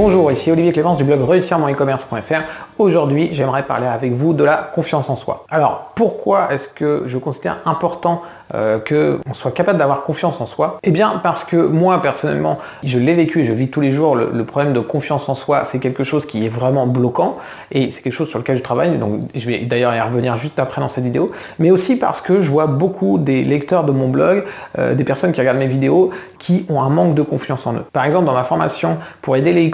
Bonjour, ici Olivier Clémence du blog réussir. Aujourd'hui, j'aimerais parler avec vous de la confiance en soi. Alors, pourquoi est-ce que je considère important euh, qu'on soit capable d'avoir confiance en soi? Eh bien, parce que moi, personnellement, je l'ai vécu et je vis tous les jours le, problème de confiance en soi. C'est quelque chose qui est vraiment bloquant et c'est quelque chose sur lequel je travaille. Donc, je vais d'ailleurs y revenir juste après dans cette vidéo. Mais aussi parce que je vois beaucoup des lecteurs de mon blog, euh, des personnes qui regardent mes vidéos, qui ont un manque de confiance en eux. Par exemple, dans ma formation pour aider les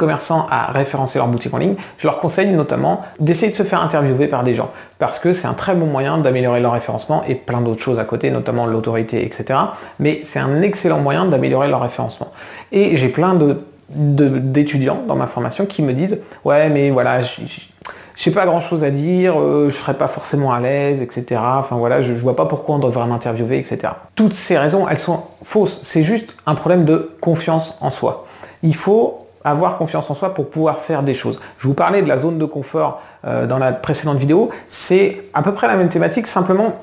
à référencer leur boutique en ligne, je leur conseille notamment d'essayer de se faire interviewer par des gens parce que c'est un très bon moyen d'améliorer leur référencement et plein d'autres choses à côté, notamment l'autorité, etc. Mais c'est un excellent moyen d'améliorer leur référencement. Et j'ai plein d'étudiants dans ma formation qui me disent ouais mais voilà je pas grand chose à dire, euh, je serais pas forcément à l'aise, etc. Enfin voilà, je, je vois pas pourquoi on devrait m'interviewer, etc. Toutes ces raisons, elles sont fausses. C'est juste un problème de confiance en soi. Il faut avoir confiance en soi pour pouvoir faire des choses. Je vous parlais de la zone de confort euh, dans la précédente vidéo. C'est à peu près la même thématique, simplement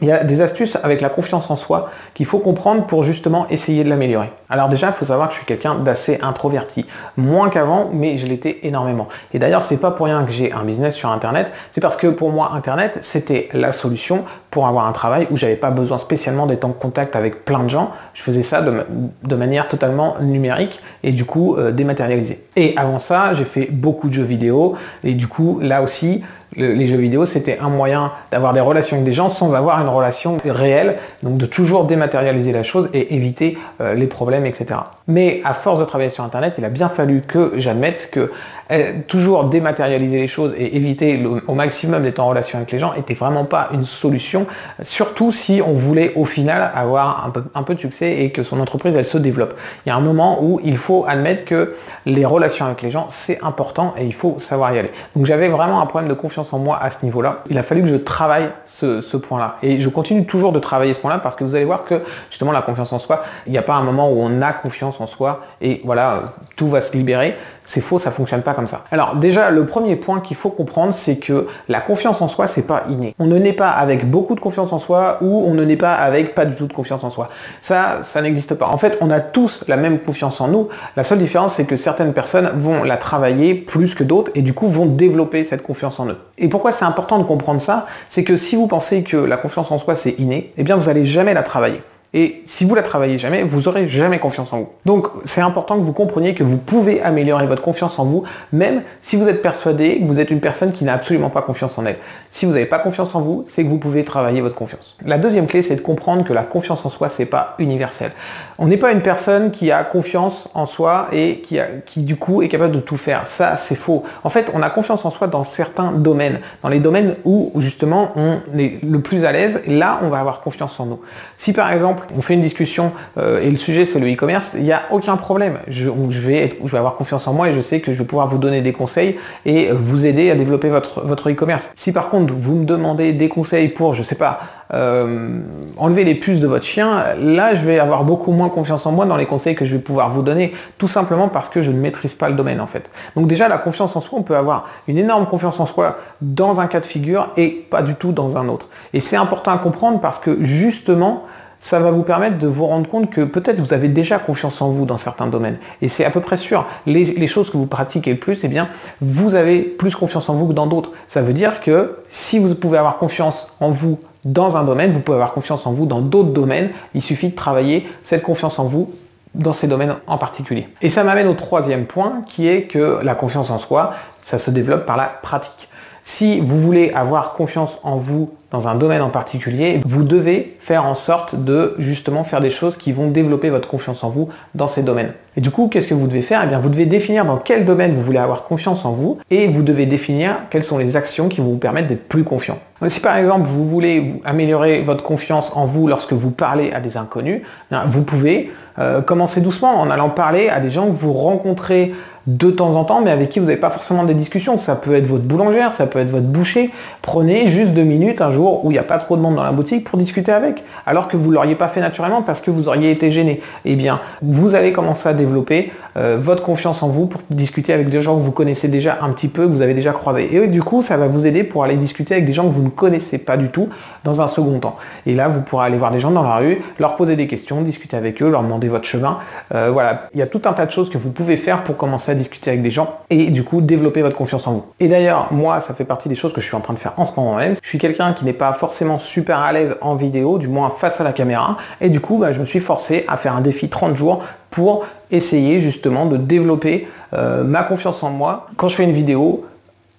il y a des astuces avec la confiance en soi qu'il faut comprendre pour justement essayer de l'améliorer. Alors déjà, il faut savoir que je suis quelqu'un d'assez introverti. Moins qu'avant, mais je l'étais énormément. Et d'ailleurs, c'est pas pour rien que j'ai un business sur Internet. C'est parce que pour moi, Internet, c'était la solution pour avoir un travail où j'avais pas besoin spécialement d'être en contact avec plein de gens. Je faisais ça de, manière totalement numérique et du coup euh, dématérialisée. Et avant ça, j'ai fait beaucoup de jeux vidéo et du coup, là aussi, les jeux vidéo, c'était un moyen d'avoir des relations avec des gens sans avoir une relation réelle, donc de toujours dématérialiser la chose et éviter euh, les problèmes, etc. Mais à force de travailler sur Internet, il a bien fallu que j'admette que euh, toujours dématérialiser les choses et éviter au maximum d'être en relation avec les gens était vraiment pas une solution, surtout si on voulait au final avoir un peu, de succès et que son entreprise elle se développe. Il y a un moment où il faut admettre que les relations avec les gens c'est important et il faut savoir y aller. Donc j'avais vraiment un problème de confiance en moi à ce niveau-là. Il a fallu que je travaille ce point-là et je continue toujours de travailler ce point-là parce que vous allez voir que justement la confiance en soi, il n'y a pas un moment où on a confiance en soi et voilà tout va se libérer. C'est faux, ça fonctionne pas comme ça. Alors déjà, le premier point qu'il faut comprendre, c'est que la confiance en soi, c'est pas inné. On ne naît pas avec beaucoup de confiance en soi ou on ne naît pas avec pas du tout de confiance en soi. Ça, ça n'existe pas. En fait, on a tous la même confiance en nous. La seule différence, c'est que certaines personnes vont la travailler plus que d'autres et du coup vont développer cette confiance en eux. Et pourquoi c'est important de comprendre ça? C'est que si vous pensez que la confiance en soi c'est inné, eh bien vous n'allez jamais la travailler. Et si vous la travaillez jamais, vous aurez jamais confiance en vous. Donc c'est important que vous compreniez que vous pouvez améliorer votre confiance en vous, même si vous êtes persuadé que vous êtes une personne qui n'a absolument pas confiance en elle. Si vous n'avez pas confiance en vous, c'est que vous pouvez travailler votre confiance. La deuxième clé, c'est de comprendre que la confiance en soi, c'est pas universel. On n'est pas une personne qui a confiance en soi et qui, qui du coup est capable de tout faire. Ça, c'est faux. En fait, on a confiance en soi dans certains domaines, dans les domaines où justement on est le plus à l'aise. Là, on va avoir confiance en nous. Si par exemple on fait une discussion euh, et le sujet c'est le e-commerce, il n'y a aucun problème. Je, vais avoir confiance en moi et je sais que je vais pouvoir vous donner des conseils et vous aider à développer votre, e-commerce. Si par contre vous me demandez des conseils pour, je sais pas, euh, enlever les puces de votre chien, là je vais avoir beaucoup moins confiance en moi dans les conseils que je vais pouvoir vous donner, tout simplement parce que je ne maîtrise pas le domaine en fait. Donc déjà la confiance en soi, on peut avoir une énorme confiance en soi dans un cas de figure et pas du tout dans un autre. Et c'est important à comprendre parce que justement, ça va vous permettre de vous rendre compte que peut-être vous avez déjà confiance en vous dans certains domaines. Et c'est à peu près sûr. Les, choses que vous pratiquez le plus, eh bien, vous avez plus confiance en vous que dans d'autres. Ça veut dire que si vous pouvez avoir confiance en vous dans un domaine, vous pouvez avoir confiance en vous dans d'autres domaines. Il suffit de travailler cette confiance en vous dans ces domaines en particulier. Et ça m'amène au troisième point qui est que la confiance en soi, ça se développe par la pratique. Si vous voulez avoir confiance en vous dans un domaine en particulier, vous devez faire en sorte de justement faire des choses qui vont développer votre confiance en vous dans ces domaines. Et du coup, qu'est-ce que vous devez faire? Eh bien, vous devez définir dans quel domaine vous voulez avoir confiance en vous et vous devez définir quelles sont les actions qui vont vous permettre d'être plus confiant. Si par exemple vous voulez améliorer votre confiance en vous lorsque vous parlez à des inconnus, eh vous pouvez euh, commencer doucement en allant parler à des gens que vous rencontrez de temps en temps, mais avec qui vous n'avez pas forcément des discussions. Ça peut être votre boulangère, ça peut être votre boucher. Prenez juste deux minutes un jour où il n'y a pas trop de monde dans la boutique pour discuter avec, alors que vous ne l'auriez pas fait naturellement parce que vous auriez été gêné. Eh bien, vous allez commencer à développer euh, votre confiance en vous pour discuter avec des gens que vous connaissez déjà un petit peu, que vous avez déjà croisé. Et du coup, ça va vous aider pour aller discuter avec des gens que vous ne connaissez pas du tout dans un second temps. Et là, vous pourrez aller voir des gens dans la rue, leur poser des questions, discuter avec eux, leur demander votre chemin. Euh, voilà, il y a tout un tas de choses que vous pouvez faire pour commencer à discuter avec des gens et du coup développer votre confiance en vous. Et d'ailleurs, moi, ça fait partie des choses que je suis en train de faire en ce moment même. Je suis quelqu'un qui n'est pas forcément super à l'aise en vidéo, du moins face à la caméra. Et du coup, bah, je me suis forcé à faire un défi 30 jours pour essayer justement de développer euh, ma confiance en moi quand je fais une vidéo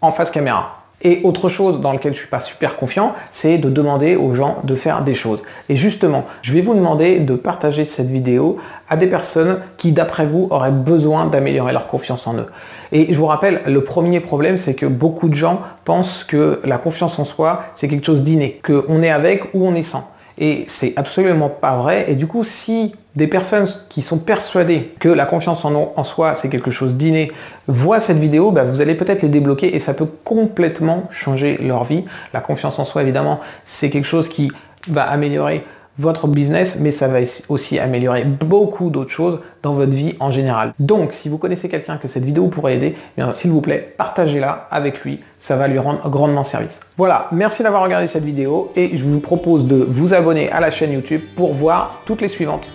en face caméra. Et autre chose dans laquelle je suis pas super confiant, c'est de demander aux gens de faire des choses. Et justement, je vais vous demander de partager cette vidéo à des personnes qui, d'après vous, auraient besoin d'améliorer leur confiance en eux. Et je vous rappelle, le premier problème, c'est que beaucoup de gens pensent que la confiance en soi, c'est quelque chose d'inné, qu'on est avec ou on est sans. Et c'est absolument pas vrai. Et du coup, si des personnes qui sont persuadées que la confiance en, soi, c'est quelque chose d'inné, voient cette vidéo, bah, vous allez peut-être les débloquer et ça peut complètement changer leur vie. La confiance en soi, évidemment, c'est quelque chose qui va améliorer votre business, mais ça va aussi améliorer beaucoup d'autres choses dans votre vie en général. Donc, si vous connaissez quelqu'un que cette vidéo pourrait aider, eh s'il vous plaît, partagez-la avec lui. Ça va lui rendre grandement service. Voilà, merci d'avoir regardé cette vidéo et je vous propose de vous abonner à la chaîne YouTube pour voir toutes les suivantes.